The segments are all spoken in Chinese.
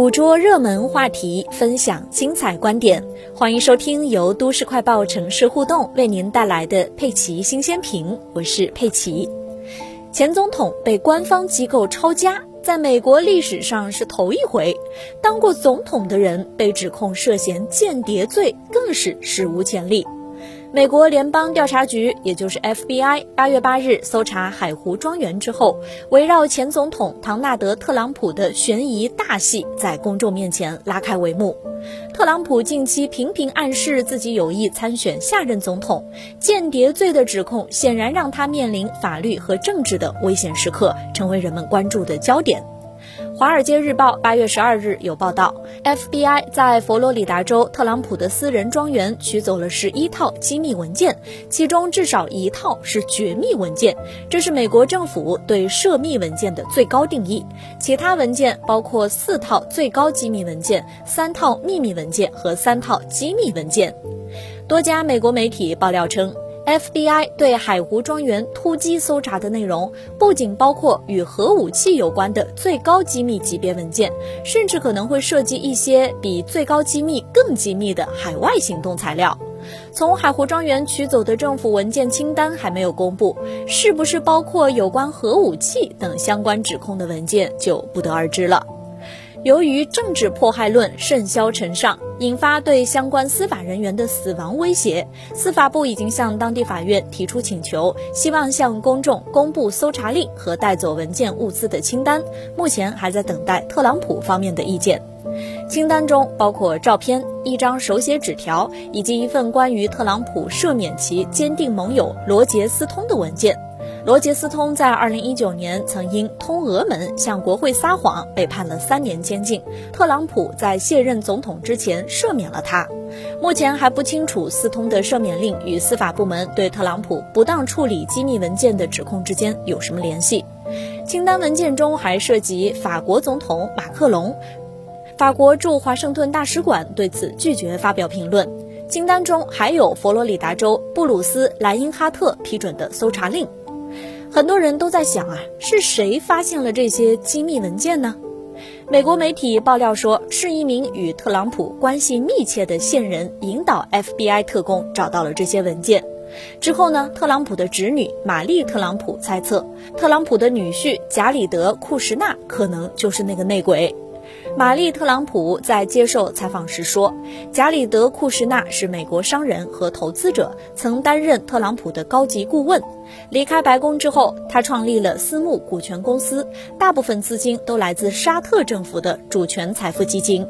捕捉热门话题，分享精彩观点，欢迎收听由都市快报城市互动为您带来的佩奇新鲜评，我是佩奇。前总统被官方机构抄家，在美国历史上是头一回，当过总统的人被指控涉嫌间谍罪，更是史无前例。美国联邦调查局，也就是 FBI，八月八日搜查海湖庄园之后，围绕前总统唐纳德·特朗普的悬疑大戏在公众面前拉开帷幕。特朗普近期频频暗示自己有意参选下任总统，间谍罪的指控显然让他面临法律和政治的危险时刻，成为人们关注的焦点。《华尔街日报》八月十二日有报道，FBI 在佛罗里达州特朗普的私人庄园取走了十一套机密文件，其中至少一套是绝密文件，这是美国政府对涉密文件的最高定义。其他文件包括四套最高机密文件、三套秘密文件和三套机密文件。多家美国媒体爆料称。FBI 对海湖庄园突击搜查的内容，不仅包括与核武器有关的最高机密级别文件，甚至可能会涉及一些比最高机密更机密的海外行动材料。从海湖庄园取走的政府文件清单还没有公布，是不是包括有关核武器等相关指控的文件，就不得而知了。由于政治迫害论甚嚣尘上，引发对相关司法人员的死亡威胁，司法部已经向当地法院提出请求，希望向公众公布搜查令和带走文件物资的清单。目前还在等待特朗普方面的意见。清单中包括照片、一张手写纸条以及一份关于特朗普赦免其坚定盟友罗杰斯通的文件。罗杰斯通在二零一九年曾因通俄门向国会撒谎被判了三年监禁。特朗普在卸任总统之前赦免了他。目前还不清楚斯通的赦免令与司法部门对特朗普不当处理机密文件的指控之间有什么联系。清单文件中还涉及法国总统马克龙。法国驻华盛顿大使馆对此拒绝发表评论。清单中还有佛罗里达州布鲁斯莱因哈特批准的搜查令。很多人都在想啊，是谁发现了这些机密文件呢？美国媒体爆料说，是一名与特朗普关系密切的线人引导 FBI 特工找到了这些文件。之后呢，特朗普的侄女玛丽特朗普猜测，特朗普的女婿贾里德库什纳可能就是那个内鬼。玛丽特朗普在接受采访时说，贾里德库什纳是美国商人和投资者，曾担任特朗普的高级顾问。离开白宫之后，他创立了私募股权公司，大部分资金都来自沙特政府的主权财富基金。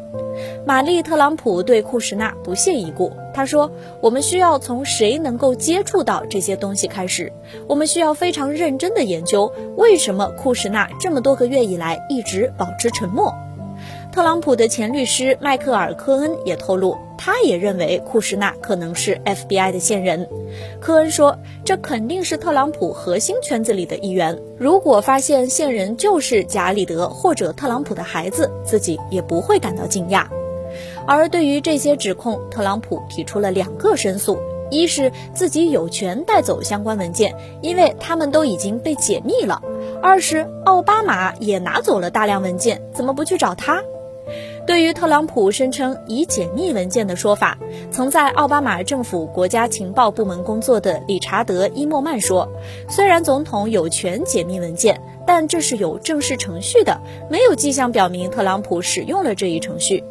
玛丽特朗普对库什纳不屑一顾，他说：“我们需要从谁能够接触到这些东西开始，我们需要非常认真的研究为什么库什纳这么多个月以来一直保持沉默。”特朗普的前律师迈克尔·科恩也透露，他也认为库什纳可能是 FBI 的线人。科恩说：“这肯定是特朗普核心圈子里的一员。如果发现线人就是贾里德或者特朗普的孩子，自己也不会感到惊讶。”而对于这些指控，特朗普提出了两个申诉：一是自己有权带走相关文件，因为他们都已经被解密了；二是奥巴马也拿走了大量文件，怎么不去找他？对于特朗普声称已解密文件的说法，曾在奥巴马政府国家情报部门工作的理查德·伊莫曼说：“虽然总统有权解密文件，但这是有正式程序的，没有迹象表明特朗普使用了这一程序。”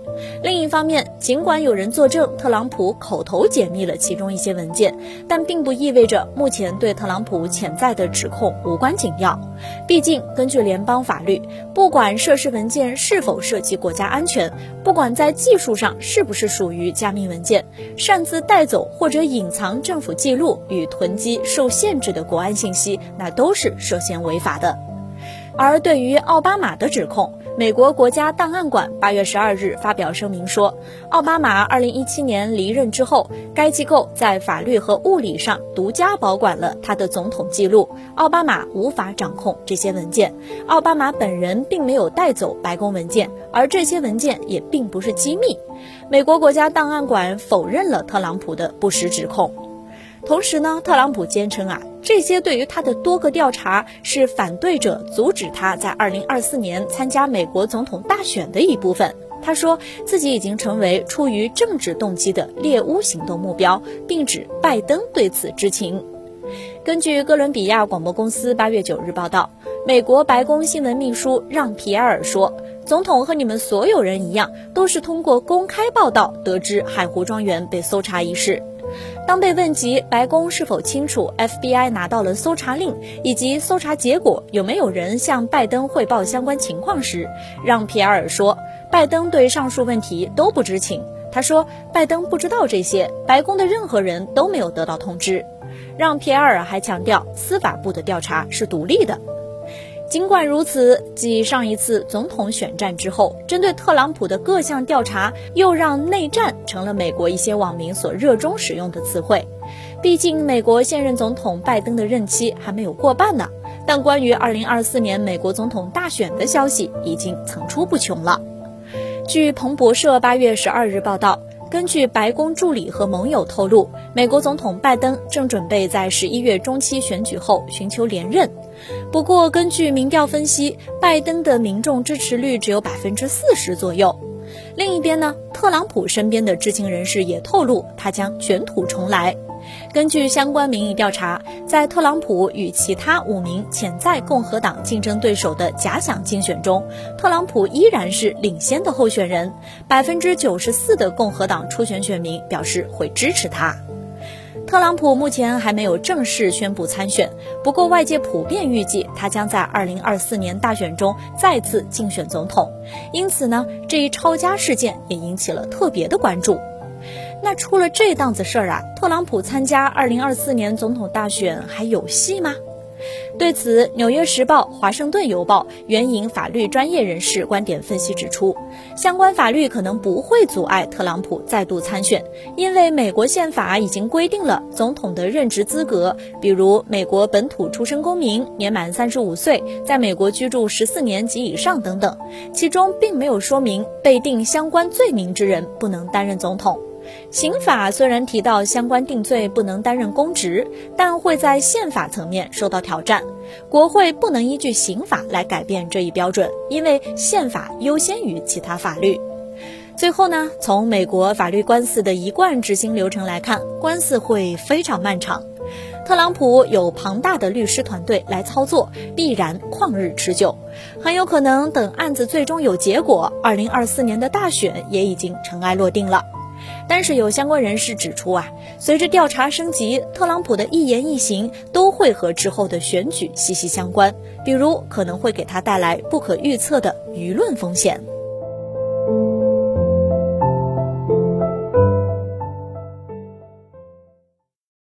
另一方面，尽管有人作证特朗普口头解密了其中一些文件，但并不意味着目前对特朗普潜在的指控无关紧要。毕竟，根据联邦法律，不管涉事文件是否涉及国家安全，不管在技术上是不是属于加密文件，擅自带走或者隐藏政府记录与囤积受限制的国安信息，那都是涉嫌违法的。而对于奥巴马的指控，美国国家档案馆八月十二日发表声明说，奥巴马二零一七年离任之后，该机构在法律和物理上独家保管了他的总统记录，奥巴马无法掌控这些文件。奥巴马本人并没有带走白宫文件，而这些文件也并不是机密。美国国家档案馆否认了特朗普的不实指控。同时呢，特朗普坚称啊，这些对于他的多个调查是反对者阻止他在二零二四年参加美国总统大选的一部分。他说自己已经成为出于政治动机的猎巫行动目标，并指拜登对此知情。根据哥伦比亚广播公司八月九日报道，美国白宫新闻秘书让·皮埃尔说：“总统和你们所有人一样，都是通过公开报道得知海湖庄园被搜查一事。”当被问及白宫是否清楚 FBI 拿到了搜查令以及搜查结果有没有人向拜登汇报相关情况时，让·皮埃尔说：“拜登对上述问题都不知情。”他说：“拜登不知道这些，白宫的任何人都没有得到通知。”让皮埃尔还强调，司法部的调查是独立的。尽管如此，继上一次总统选战之后，针对特朗普的各项调查又让“内战”成了美国一些网民所热衷使用的词汇。毕竟，美国现任总统拜登的任期还没有过半呢。但关于2024年美国总统大选的消息已经层出不穷了。据彭博社8月12日报道。根据白宫助理和盟友透露，美国总统拜登正准备在十一月中期选举后寻求连任。不过，根据民调分析，拜登的民众支持率只有百分之四十左右。另一边呢，特朗普身边的知情人士也透露，他将卷土重来。根据相关民意调查，在特朗普与其他五名潜在共和党竞争对手的假想竞选中，特朗普依然是领先的候选人。百分之九十四的共和党初选选民表示会支持他。特朗普目前还没有正式宣布参选，不过外界普遍预计他将在二零二四年大选中再次竞选总统。因此呢，这一抄家事件也引起了特别的关注。那出了这档子事儿啊，特朗普参加二零二四年总统大选还有戏吗？对此，《纽约时报》《华盛顿邮报》援引法律专业人士观点分析指出，相关法律可能不会阻碍特朗普再度参选，因为美国宪法已经规定了总统的任职资格，比如美国本土出生公民、年满三十五岁、在美国居住十四年及以上等等，其中并没有说明被定相关罪名之人不能担任总统。刑法虽然提到相关定罪不能担任公职，但会在宪法层面受到挑战。国会不能依据刑法来改变这一标准，因为宪法优先于其他法律。最后呢，从美国法律官司的一贯执行流程来看，官司会非常漫长。特朗普有庞大的律师团队来操作，必然旷日持久。很有可能等案子最终有结果，二零二四年的大选也已经尘埃落定了。但是有相关人士指出啊，随着调查升级，特朗普的一言一行都会和之后的选举息息相关，比如可能会给他带来不可预测的舆论风险。